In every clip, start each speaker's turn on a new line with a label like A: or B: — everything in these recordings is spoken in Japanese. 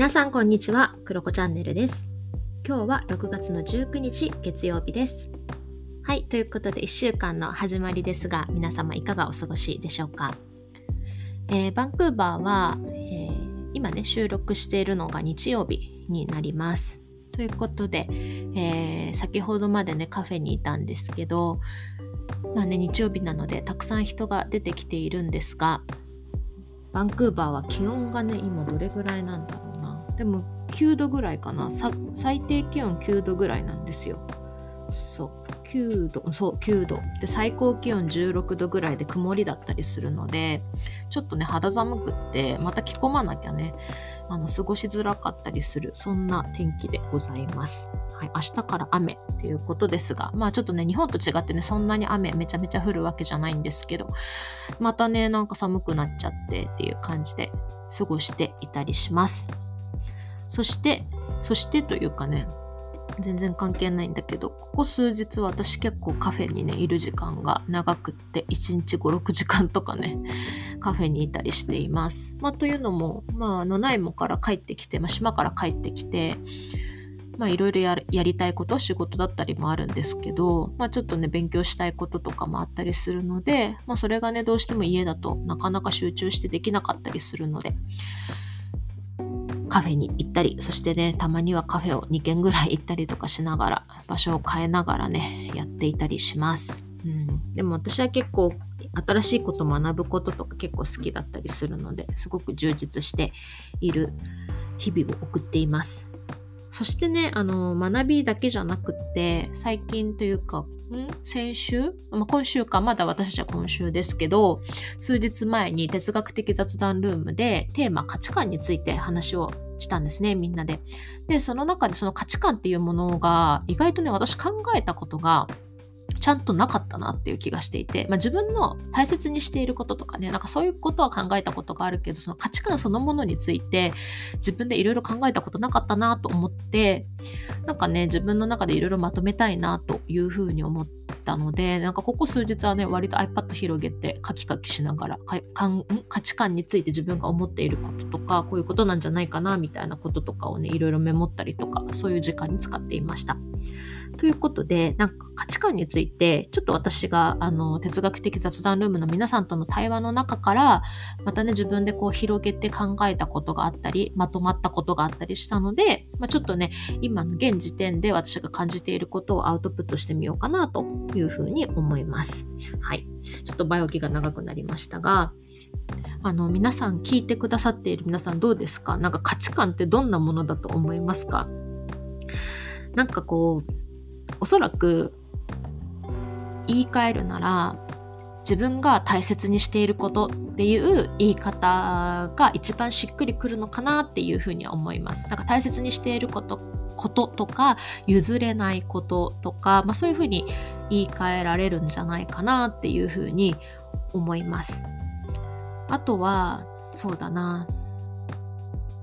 A: 皆さんこんにちは、クロコチャンネルです。今日は6月の19日月曜日です。はい、ということで1週間の始まりですが、皆様いかがお過ごしでしょうか？えーバンクーバーは、えー今ね、収録しているのが日曜日になります。ということで、えー先ほどまでね、カフェにいたんですけど、まあね、日曜日なのでたくさん人が出てきているんですが、バンクーバーは気温がね、今どれぐらいなんだろう？でも9度ぐらいかな。最低気温9度ぐらいなんですよ。そう。9度、そう、9度。で、最高気温16度ぐらいで曇りだったりするので、ちょっとね、肌寒くって、また着込まなきゃね、あの、過ごしづらかったりする、そんな天気でございます。はい、明日から雨っていうことですが、まあちょっとね、日本と違ってね、そんなに雨めちゃめちゃ降るわけじゃないんですけど、またね、なんか寒くなっちゃってっていう感じで過ごしていたりします。そして、そしてというかね、全然関係ないんだけど、ここ数日私結構カフェにね、いる時間が長くって、1日5、6時間とかね、カフェにいたりしています。まあというのも、まあ、ナナイモから帰ってきて、まあ、島から帰ってきて、まあいろいろややりたいこと、仕事だったりもあるんですけど、まあちょっとね、勉強したいこととかもあったりするので、まあそれがね、どうしても家だとなかなか集中してできなかったりするので、カフェに行ったり、そしてね、たまにはカフェを2軒ぐらい行ったりとかしながら、場所を変えながらね、やっていたりします。うん、でも私は結構新しいこと学ぶこととか結構好きだったりするのですごく充実している日々を送っています。そしてね、あの、学びだけじゃなくって、最近というか、ん先週、まあ、今週か、まだ私たちは今週ですけど、数日前に哲学的雑談ルームでテーマ価値観について話をしたんですね、みんなで。で、その中でその価値観っていうものが、意外とね、私考えたことが、ちゃんとなかったなっていう気がしていて、まあ、自分の大切にしていることとかね、なんかそういうことは考えたことがあるけど、その価値観そのものについて自分でいろいろ考えたことなかったなと思って、なんかね、自分の中でいろいろまとめたいなというふうに思ったので、なんかここ数日はね、割と iPad 広げてカキカキしながらか価値観について自分が思っていることとか、こういうことなんじゃないかなみたいなこととかをね、いろいろメモったりとか、そういう時間に使っていました。ということで、なんか価値観について、ちょっと私が、あの、哲学的雑談ルームの皆さんとの対話の中から、またね、自分でこう広げて考えたことがあったり、まとまったことがあったりしたので、まあ、ちょっとね、今の現時点で私が感じていることをアウトプットしてみようかなというふうに思います。はい。ちょっと前置きが長くなりましたが、あの、皆さん聞いてくださっている皆さんどうですか？なんか価値観ってどんなものだと思いますか？なんかこう、おそらく言い換えるなら自分が大切にしていることっていう言い方が一番しっくりくるのかなっていうふうには思います。なんか大切にしていることこととか譲れないこととか、まあ、そういうふうに言い換えられるんじゃないかなっていうふうに思います。あとはそうだな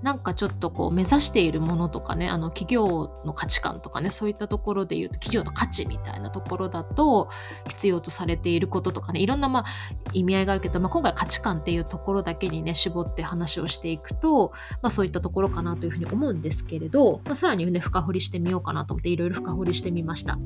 A: なんかちょっとこう目指しているものとかね、あの企業の価値観とかね、そういったところで言うと企業の価値みたいなところだと必要とされていることとかね、いろんなまあ意味合いがあるけど、まあ、今回価値観っていうところだけにね、絞って話をしていくと、まあそういったところかなというふうに思うんですけれど、まあ、さらにね、深掘りしてみようかなと思っていろいろ深掘りしてみました。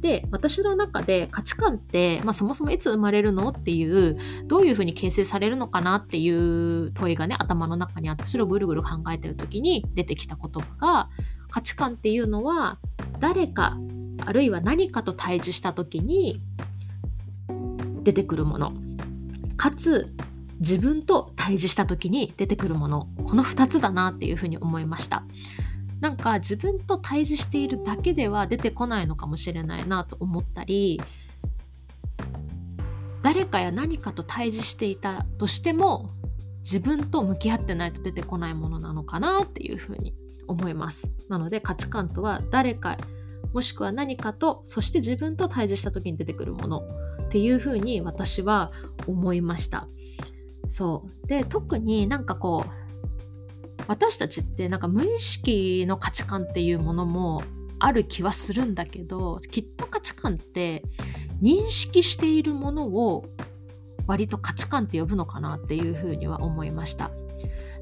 A: で、私の中で価値観って、まあそもそもいつ生まれるのっていう、どういうふうに形成されるのかなっていう問いがね、頭の中にあって、それをぐるぐる考えてる時に出てきた言葉が、価値観っていうのは、誰か、あるいは何かと対峙した時に出てくるもの。かつ、自分と対峙した時に出てくるもの。この二つだなっていうふうに思いました。なんか自分と対峙しているだけでは出てこないのかもしれないなと思ったり誰かや何かと対峙していたとしても自分と向き合ってないと出てこないものなのかなっていうふうに思います。なので価値観とは誰かもしくは何かとそして自分と対峙した時に出てくるものっていうふうに私は思いました。そうで特になんかこう私たちってなんか無意識の価値観っていうものもある気はするんだけどきっと価値観って認識しているものを割と価値観って呼ぶのかなっていうふうには思いました。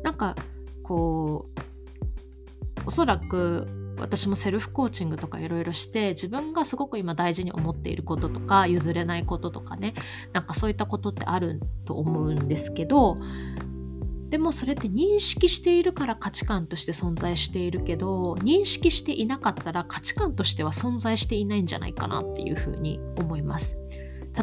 A: なんかこうおそらく私もセルフコーチングとかいろいろして自分がすごく今大事に思っていることとか譲れないこととかねなんかそういったことってあると思うんですけどでもそれって認識しているから価値観として存在しているけど認識していなかったら価値観としては存在していないんじゃないかなっていうふうに思います。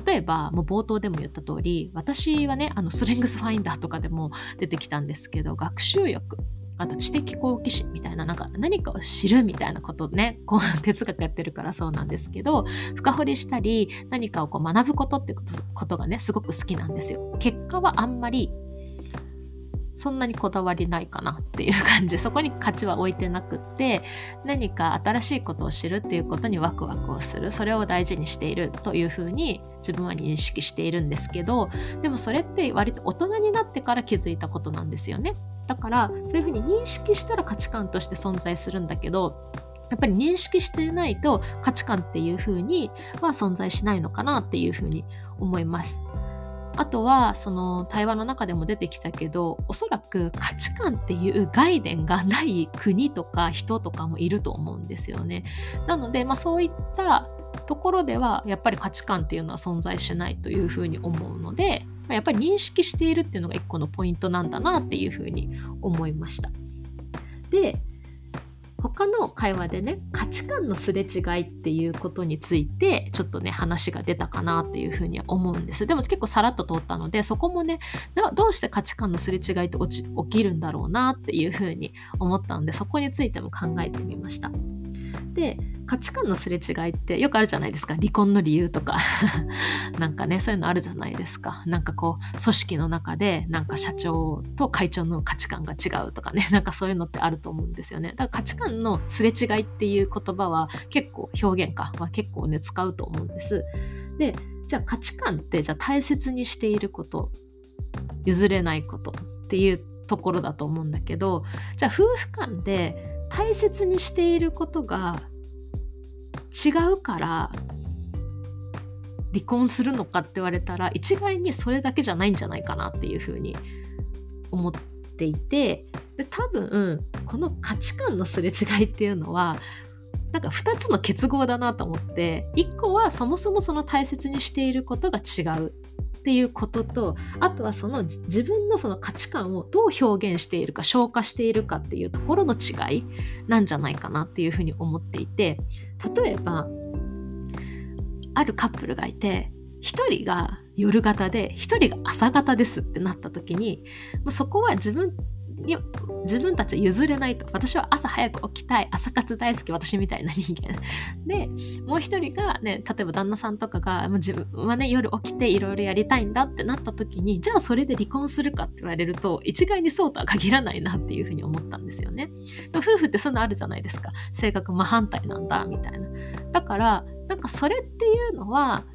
A: 例えばもう冒頭でも言った通り私はねあのストレングスファインダーとかでも出てきたんですけど学習欲あと知的好奇心みたいな、なんか何かを知るみたいなことね、こう 哲学やってるからそうなんですけど、深掘りしたり、何かをこう学ぶことってことがね、すごく好きなんですよ。結果はあんまりそんなにこだわりないかなっていう感じ。そこに価値は置いてなくって何か新しいことを知るっていうことにワクワクをする。それを大事にしているというふうに自分は認識しているんですけどでもそれって割と大人になってから気づいたことなんですよね。だからそういうふうに認識したら価値観として存在するんだけどやっぱり認識していないと価値観っていうふうには存在しないのかなっていうふうに思います。あとはその対話の中でも出てきたけどおそらく価値観っていう概念がない国とか人とかもいると思うんですよね。なので、まあ、そういったところではやっぱり価値観っていうのは存在しないというふうに思うので、ま、やっぱり認識しているっていうのが一個のポイントなんだなっていうふうに思いました。で他の会話でね価値観のすれ違いっていうことについてちょっとね話が出たかなっていうふうには思うんですでも結構さらっと通ったのでそこもねどうして価値観のすれ違いって起きるんだろうなっていうふうに思ったのでそこについても考えてみました。で価値観のすれ違いってよくあるじゃないですか。離婚の理由とか。なんかねそういうのあるじゃないですか。なんかこう組織の中でなんか社長と会長の価値観が違うとかね。なんかそういうのってあると思うんですよね。だから価値観のすれ違いっていう言葉は結構表現か。は結構ね使うと思うんです。でじゃあ価値観ってじゃあ大切にしていること。譲れないことっていうところだと思うんだけどじゃあ夫婦間で大切にしていることが違うから離婚するのかって言われたら一概にそれだけじゃないんじゃないかなっていうふうに思っていてで多分この価値観のすれ違いっていうのはなんか2つの結合だなと思って1個はそもそもその大切にしていることが違う。っていうこととあとはその自分のその価値観をどう表現しているか消化しているかっていうところの違いなんじゃないかなっていうふうに思っていて例えばあるカップルがいて1人が夜型で1人が朝型ですってなった時にそこは自分に自分たちは譲れないと。私は朝早く起きたい。朝活大好き私みたいな人間。でもう一人がね例えば旦那さんとかがもう自分はね夜起きていろいろやりたいんだってなった時にじゃあそれで離婚するかって言われると一概にそうとは限らないなっていうふうに思ったんですよね。夫婦ってそういうのあるじゃないですか。性格真反対なんだみたいな。だからなんかそれっていうのは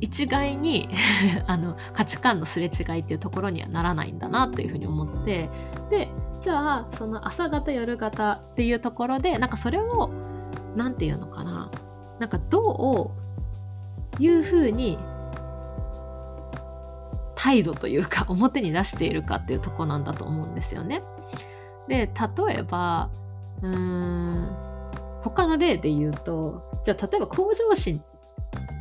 A: 一概に あの価値観のすれ違いっていうところにはならないんだなというふうに思ってでじゃあその朝方夜型っていうところでなんかそれを何て言うのかななんかどういうふうに態度というか 表に出しているかっていうとこなんだと思うんですよね。で例えばうーん他の例で言うとじゃあ例えば向上心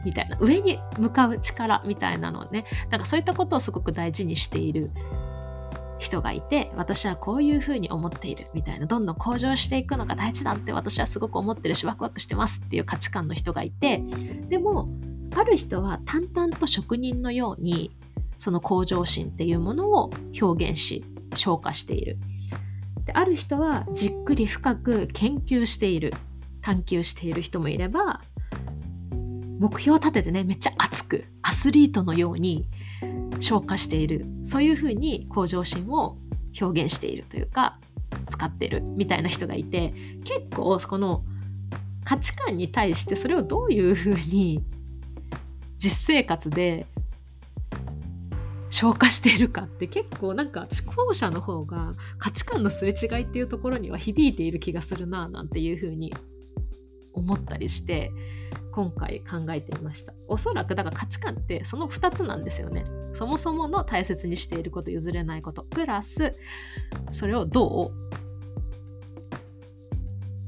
A: みたいな。上に向かう力みたいなのをね。なんかそういったことをすごく大事にしている人がいて私はこういうふうに思っているみたいな。どんどん向上していくのが大事だって私はすごく思ってるしワクワクしてますっていう価値観の人がいて。でもある人は淡々と職人のようにその向上心っていうものを表現し消化している。である人はじっくり深く研究している探求している人もいれば目標を立ててねめっちゃ熱くアスリートのように消化しているそういうふうに向上心を表現しているというか使ってるみたいな人がいて結構この価値観に対してそれをどういうふうに実生活で消化しているかって結構なんか後者の方が価値観のすれ違いっていうところには響いている気がするななんていうふうに思ったりして今回考えてみました。おそらくだから価値観ってその2つなんですよね。そもそもの大切にしていること譲れないこと。プラスそれをどう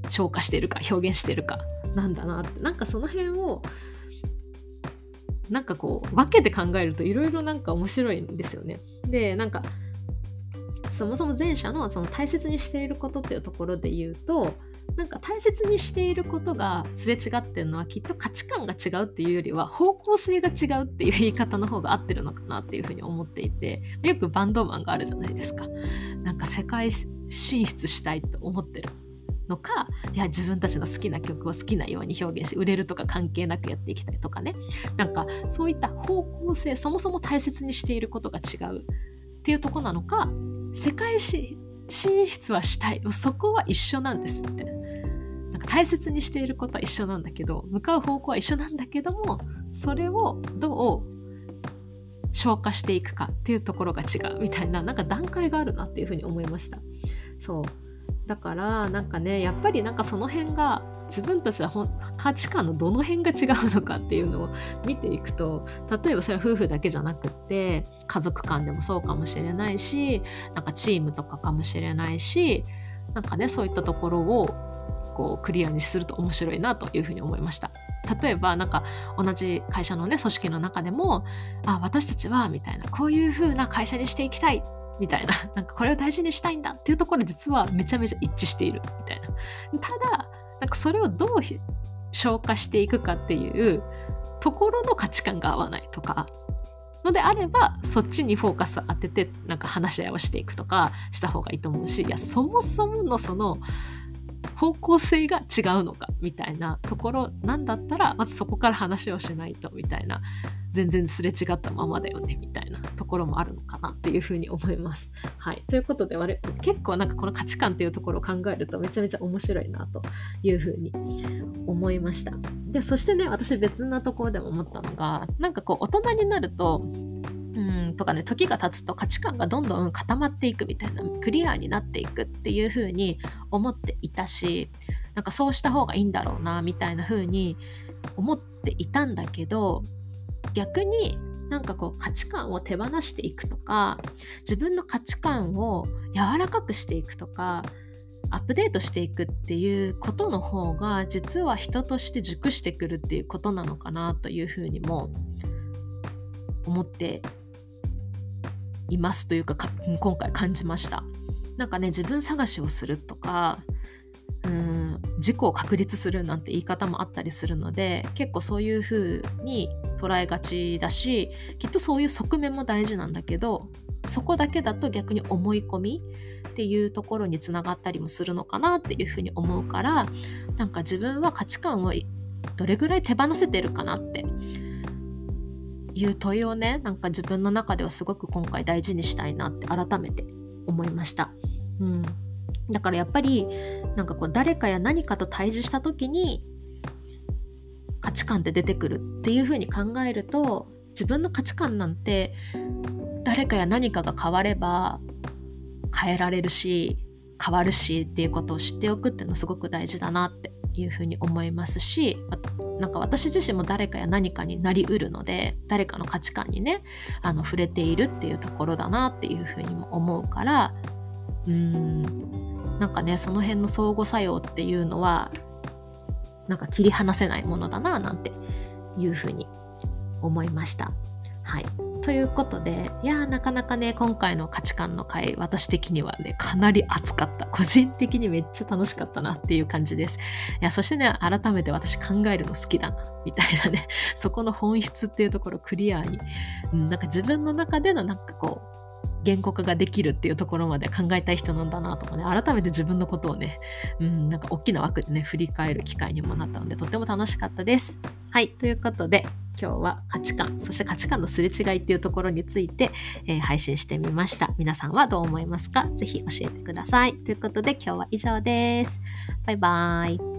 A: 消化してるか表現してるか。なんだなって。なんかその辺をなんかこう分けて考えるといろいろなんか面白いんですよね。でなんかそもそも前者のその大切にしていることっていうところで言うとなんか大切にしていることがすれ違ってるのはきっと価値観が違うっていうよりは方向性が違うっていう言い方の方が合ってるのかなっていうふうに思っていてよくバンドマンがあるじゃないですか。なんか世界進出したいと思ってるのかいや自分たちの好きな曲を好きなように表現して売れるとか関係なくやっていきたいとかねなんかそういった方向性そもそも大切にしていることが違うっていうとこなのか世界史進出はしたい。そこは一緒なんですみたいななんか大切にしていることは一緒なんだけど向かう方向は一緒なんだけどもそれをどう消化していくかっていうところが違うみたいななんか段階があるなっていうふうに思いました。そう。だからなんかねやっぱりなんかその辺が自分たちは価値観のどの辺が違うのかっていうのを見ていくと例えばそれは夫婦だけじゃなくって家族間でもそうかもしれないしなんかチームとかかもしれないしなんかねそういったところをこうクリアにすると面白いなというふうに思いました。例えばなんか同じ会社のね組織の中でもあ私たちはみたいなこういうふうな会社にしていきたいみたいな、なんかこれを大事にしたいんだっていうところ実はめちゃめちゃ一致している。みたいな。ただ、なんかそれをどう消化していくかっていうところの価値観が合わないとか、のであればそっちにフォーカスを当ててなんか話し合いをしていくとかした方がいいと思うしいやそもそものその方向性が違うのかみたいなところなんだったらまずそこから話をしないとみたいな全然すれ違ったままだよねみたいなところもあるのかなっていうふうに思います。はい、ということで結構なんかこの価値観っていうところを考えるとめちゃめちゃ面白いなというふうに思いました。でそしてね私別なところでも思ったのがなんかこう大人になるとうん。とかね時が経つと価値観がどんどん固まっていくみたいなクリアになっていくっていう風に思っていたしなんかそうした方がいいんだろうなみたいな風に思っていたんだけど逆になんかこう価値観を手放していくとか自分の価値観を柔らかくしていくとかアップデートしていくっていうことの方が実は人として熟してくるっていうことなのかなというふうにも思っていますというか今回感じました。なんかね自分探しをするとかうん自己を確立するなんて言い方もあったりするので結構そういう風に捉えがちだしきっとそういう側面も大事なんだけどそこだけだと逆に思い込みっていうところにつながったりもするのかなっていうふうに思うからなんか自分は価値観をどれぐらい手放せてるかなっていう問いをねなんか自分の中ではすごく今回大事にしたいなって改めて思いました。うん、だからやっぱりなんかこう誰かや何かと対峙した時に価値観って出てくるっていうふうに考えると自分の価値観なんて誰かや何かが変われば変えられるし変わるしっていうことを知っておくっていうのはすごく大事だなっていうふうに思いますしなんか私自身も誰かや何かになりうるので誰かの価値観にねあの触れているっていうところだなっていうふうにも思うからうーんなんかねその辺の相互作用っていうのはなんか切り離せないものだななんていうふうに思いました。はいということで、いやなかなかね、今回の価値観の回、私的にはね、かなり熱かった。個人的にめっちゃ楽しかったなっていう感じです。いや、そしてね、改めて私考えるの好きだな、みたいなね、そこの本質っていうところクリアに、うん、なんか自分の中でのなんかこう、言語化ができるっていうところまで考えたい人なんだなとかね、改めて自分のことをね、うん、なんか大きな枠でね、振り返る機会にもなったので、とっても楽しかったです。はい、ということで、今日は価値観、そして価値観のすれ違いっていうところについて、えー、配信してみました。皆さんはどう思いますか？是非教えてください。ということで今日は以上です。バイバーイ。